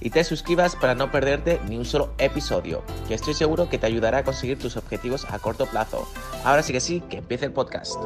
y te suscribas para no perderte ni un solo episodio, que estoy seguro que te ayudará a conseguir tus objetivos a corto plazo. Ahora sí que sí, que empiece el podcast.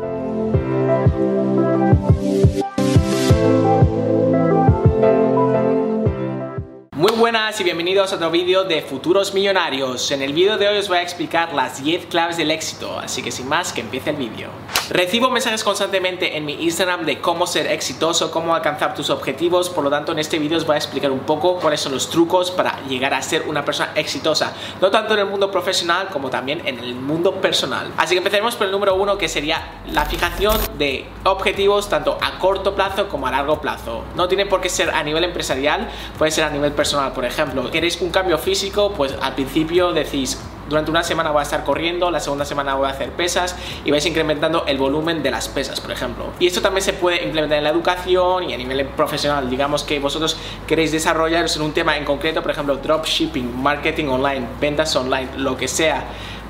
Muy buenas y bienvenidos a otro vídeo de Futuros Millonarios. En el vídeo de hoy os voy a explicar las 10 claves del éxito, así que sin más que empiece el vídeo. Recibo mensajes constantemente en mi Instagram de cómo ser exitoso, cómo alcanzar tus objetivos, por lo tanto en este vídeo os voy a explicar un poco cuáles son los trucos para llegar a ser una persona exitosa, no tanto en el mundo profesional como también en el mundo personal. Así que empezaremos por el número uno que sería la fijación de objetivos tanto a corto plazo como a largo plazo. No tiene por qué ser a nivel empresarial, puede ser a nivel personal, por ejemplo. ¿Queréis un cambio físico? Pues al principio decís, durante una semana voy a estar corriendo, la segunda semana voy a hacer pesas y vais incrementando el volumen de las pesas, por ejemplo. Y esto también se puede implementar en la educación y a nivel profesional. Digamos que vosotros queréis desarrollaros en un tema en concreto, por ejemplo, dropshipping, marketing online, ventas online, lo que sea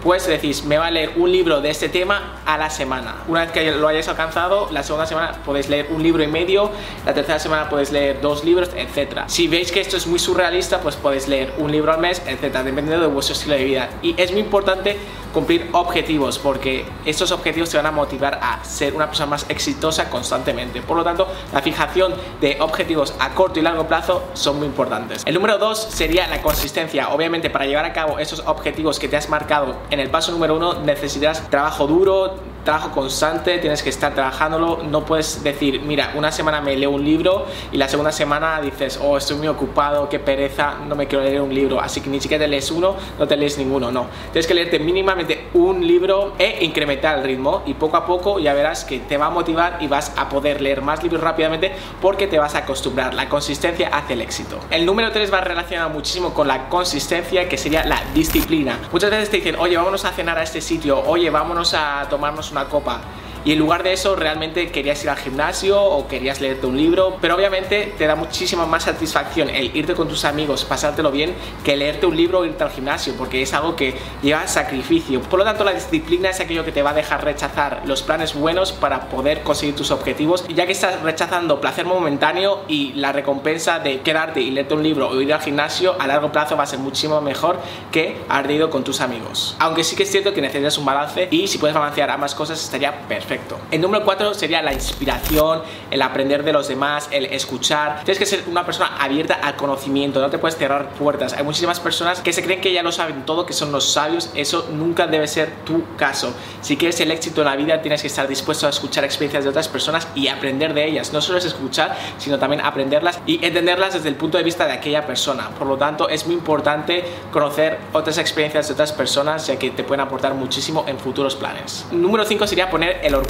pues decís, me va a leer un libro de este tema a la semana. Una vez que lo hayáis alcanzado, la segunda semana podéis leer un libro y medio, la tercera semana podéis leer dos libros, etc. Si veis que esto es muy surrealista, pues podéis leer un libro al mes, etc. Dependiendo de vuestro estilo de vida. Y es muy importante cumplir objetivos porque estos objetivos te van a motivar a ser una persona más exitosa constantemente. Por lo tanto, la fijación de objetivos a corto y largo plazo son muy importantes. El número dos sería la consistencia. Obviamente, para llevar a cabo esos objetivos que te has marcado en el paso número uno necesitas trabajo duro, trabajo constante, tienes que estar trabajándolo, no puedes decir, mira, una semana me leo un libro y la segunda semana dices, oh, estoy muy ocupado, qué pereza, no me quiero leer un libro, así que ni siquiera te lees uno, no te lees ninguno, no. Tienes que leerte mínimamente un libro e incrementar el ritmo y poco a poco ya verás que te va a motivar y vas a poder leer más libros rápidamente porque te vas a acostumbrar. La consistencia hace el éxito. El número 3 va relacionado muchísimo con la consistencia, que sería la disciplina. Muchas veces te dicen, oye, vámonos a cenar a este sitio, oye, vámonos a tomarnos una copa y en lugar de eso realmente querías ir al gimnasio o querías leerte un libro, pero obviamente te da muchísima más satisfacción el irte con tus amigos, pasártelo bien, que leerte un libro o irte al gimnasio, porque es algo que lleva sacrificio. Por lo tanto, la disciplina es aquello que te va a dejar rechazar los planes buenos para poder conseguir tus objetivos, ya que estás rechazando placer momentáneo y la recompensa de quedarte y leerte un libro o ir al gimnasio a largo plazo va a ser muchísimo mejor que haber con tus amigos. Aunque sí que es cierto que necesitas un balance y si puedes balancear ambas cosas estaría perfecto. El número 4 sería la inspiración, el aprender de los demás, el escuchar. Tienes que ser una persona abierta al conocimiento, no te puedes cerrar puertas. Hay muchísimas personas que se creen que ya lo saben todo, que son los sabios. Eso nunca debe ser tu caso. Si quieres el éxito en la vida, tienes que estar dispuesto a escuchar experiencias de otras personas y aprender de ellas. No solo es escuchar, sino también aprenderlas y entenderlas desde el punto de vista de aquella persona. Por lo tanto, es muy importante conocer otras experiencias de otras personas, ya que te pueden aportar muchísimo en futuros planes. Número 5 sería poner el orgullo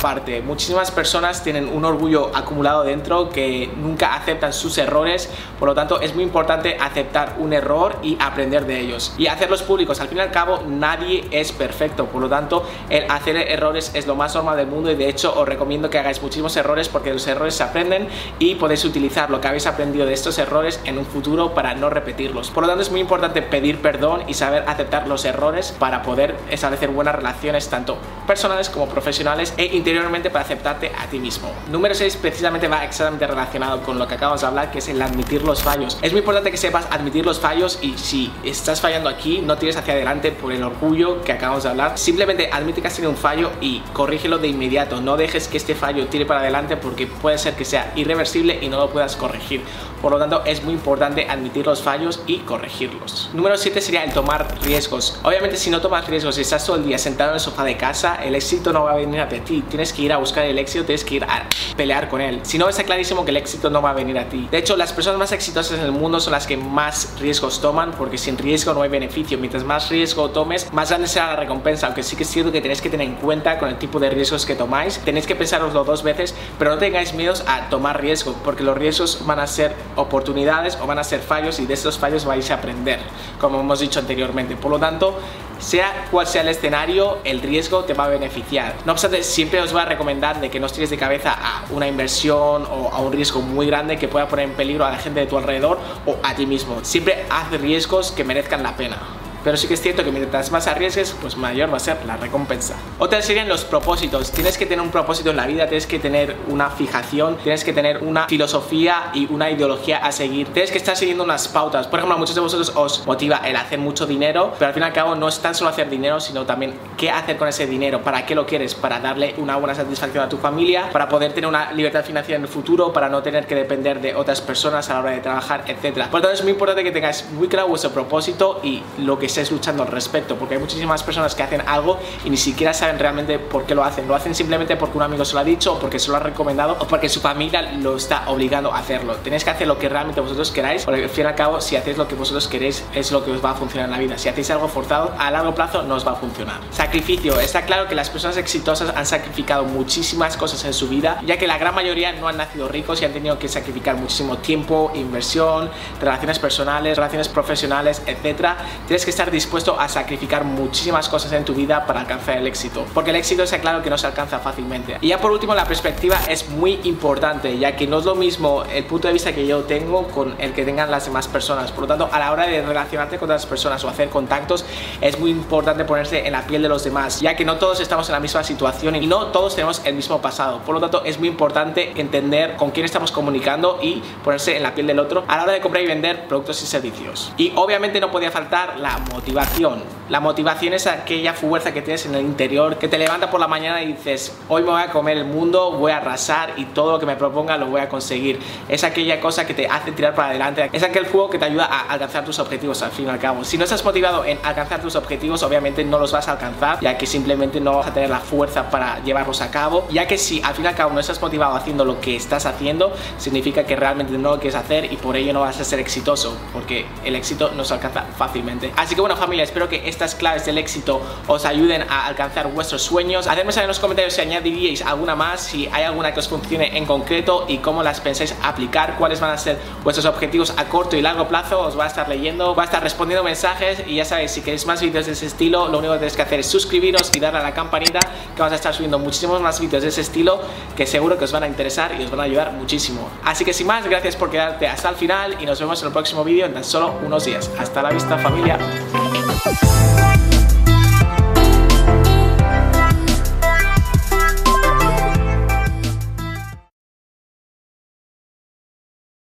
aparte. Muchísimas personas tienen un orgullo acumulado dentro que nunca aceptan sus errores, por lo tanto es muy importante aceptar un error y aprender de ellos y hacerlos públicos. Al fin y al cabo nadie es perfecto, por lo tanto el hacer errores es lo más normal del mundo y de hecho os recomiendo que hagáis muchísimos errores porque los errores se aprenden y podéis utilizar lo que habéis aprendido de estos errores en un futuro para no repetirlos. Por lo tanto es muy importante pedir perdón y saber aceptar los errores para poder establecer buenas relaciones tanto personales como profesionales e interiormente para aceptarte a ti mismo. Número 6 precisamente va exactamente relacionado con lo que acabamos de hablar, que es el admitir los fallos. Es muy importante que sepas admitir los fallos y si estás fallando aquí, no tires hacia adelante por el orgullo que acabamos de hablar. Simplemente admite que has tenido un fallo y corrígelo de inmediato. No dejes que este fallo tire para adelante porque puede ser que sea irreversible y no lo puedas corregir. Por lo tanto, es muy importante admitir los fallos y corregirlos. Número 7 sería el tomar riesgos. Obviamente, si no tomas riesgos y estás todo el día sentado en el sofá de casa, el éxito no va a venir a ti. Tienes que ir a buscar el éxito, tienes que ir a pelear con él. Si no, está clarísimo que el éxito no va a venir a ti. De hecho, las personas más exitosas en el mundo son las que más riesgos toman, porque sin riesgo no hay beneficio. Mientras más riesgo tomes, más grande será la recompensa. Aunque sí que es cierto que tenéis que tener en cuenta con el tipo de riesgos que tomáis. Tenéis que pensaroslo dos veces, pero no tengáis miedos a tomar riesgo, porque los riesgos van a ser oportunidades o van a ser fallos y de esos fallos vais a aprender, como hemos dicho anteriormente. Por lo tanto, sea cual sea el escenario, el riesgo te va a beneficiar. No obstante, siempre os voy a recomendar de que no os tires de cabeza a una inversión o a un riesgo muy grande que pueda poner en peligro a la gente de tu alrededor o a ti mismo. Siempre haz riesgos que merezcan la pena. Pero sí que es cierto que mientras más arriesgues, pues mayor va a ser la recompensa. Otra serían los propósitos. Tienes que tener un propósito en la vida, tienes que tener una fijación, tienes que tener una filosofía y una ideología a seguir. Tienes que estar siguiendo unas pautas. Por ejemplo, a muchos de vosotros os motiva el hacer mucho dinero, pero al fin y al cabo no es tan solo hacer dinero, sino también qué hacer con ese dinero, para qué lo quieres, para darle una buena satisfacción a tu familia, para poder tener una libertad financiera en el futuro, para no tener que depender de otras personas a la hora de trabajar, etc. Por lo tanto, es muy importante que tengáis muy claro vuestro propósito y lo que estés luchando al respecto, porque hay muchísimas personas que hacen algo y ni siquiera saben realmente por qué lo hacen. Lo hacen simplemente porque un amigo se lo ha dicho, o porque se lo ha recomendado, o porque su familia lo está obligando a hacerlo. Tenéis que hacer lo que realmente vosotros queráis, porque al fin y al cabo, si hacéis lo que vosotros queréis, es lo que os va a funcionar en la vida. Si hacéis algo forzado, a largo plazo no os va a funcionar. Sacrificio. Está claro que las personas exitosas han sacrificado muchísimas cosas en su vida, ya que la gran mayoría no han nacido ricos y han tenido que sacrificar muchísimo tiempo, inversión, relaciones personales, relaciones profesionales, etcétera. Tienes que estar dispuesto a sacrificar muchísimas cosas en tu vida para alcanzar el éxito. Porque el éxito es claro que no se alcanza fácilmente. Y ya por último, la perspectiva es muy importante, ya que no es lo mismo el punto de vista que yo tengo con el que tengan las demás personas. Por lo tanto, a la hora de relacionarte con otras personas o hacer contactos, es muy importante ponerse en la piel de los demás, ya que no todos estamos en la misma situación y no todos tenemos el mismo pasado. Por lo tanto, es muy importante entender con quién estamos comunicando y ponerse en la piel del otro a la hora de comprar y vender productos y servicios. Y obviamente no podía faltar la motivación la motivación es aquella fuerza que tienes en el interior, que te levanta por la mañana y dices, hoy me voy a comer el mundo, voy a arrasar y todo lo que me proponga lo voy a conseguir. Es aquella cosa que te hace tirar para adelante, es aquel juego que te ayuda a alcanzar tus objetivos al fin y al cabo. Si no estás motivado en alcanzar tus objetivos, obviamente no los vas a alcanzar, ya que simplemente no vas a tener la fuerza para llevarlos a cabo, ya que si al fin y al cabo no estás motivado haciendo lo que estás haciendo, significa que realmente no lo quieres hacer y por ello no vas a ser exitoso, porque el éxito no se alcanza fácilmente. Así que bueno familia, espero que estas claves del éxito os ayuden a alcanzar vuestros sueños. Hacedme saber en los comentarios si añadiríais alguna más, si hay alguna que os funcione en concreto y cómo las pensáis aplicar, cuáles van a ser vuestros objetivos a corto y largo plazo. Os voy a estar leyendo, voy a estar respondiendo mensajes y ya sabéis, si queréis más vídeos de ese estilo, lo único que tenéis que hacer es suscribiros y darle a la campanita que vamos a estar subiendo muchísimos más vídeos de ese estilo que seguro que os van a interesar y os van a ayudar muchísimo. Así que sin más, gracias por quedarte hasta el final y nos vemos en el próximo vídeo en tan solo unos días. Hasta la vista familia.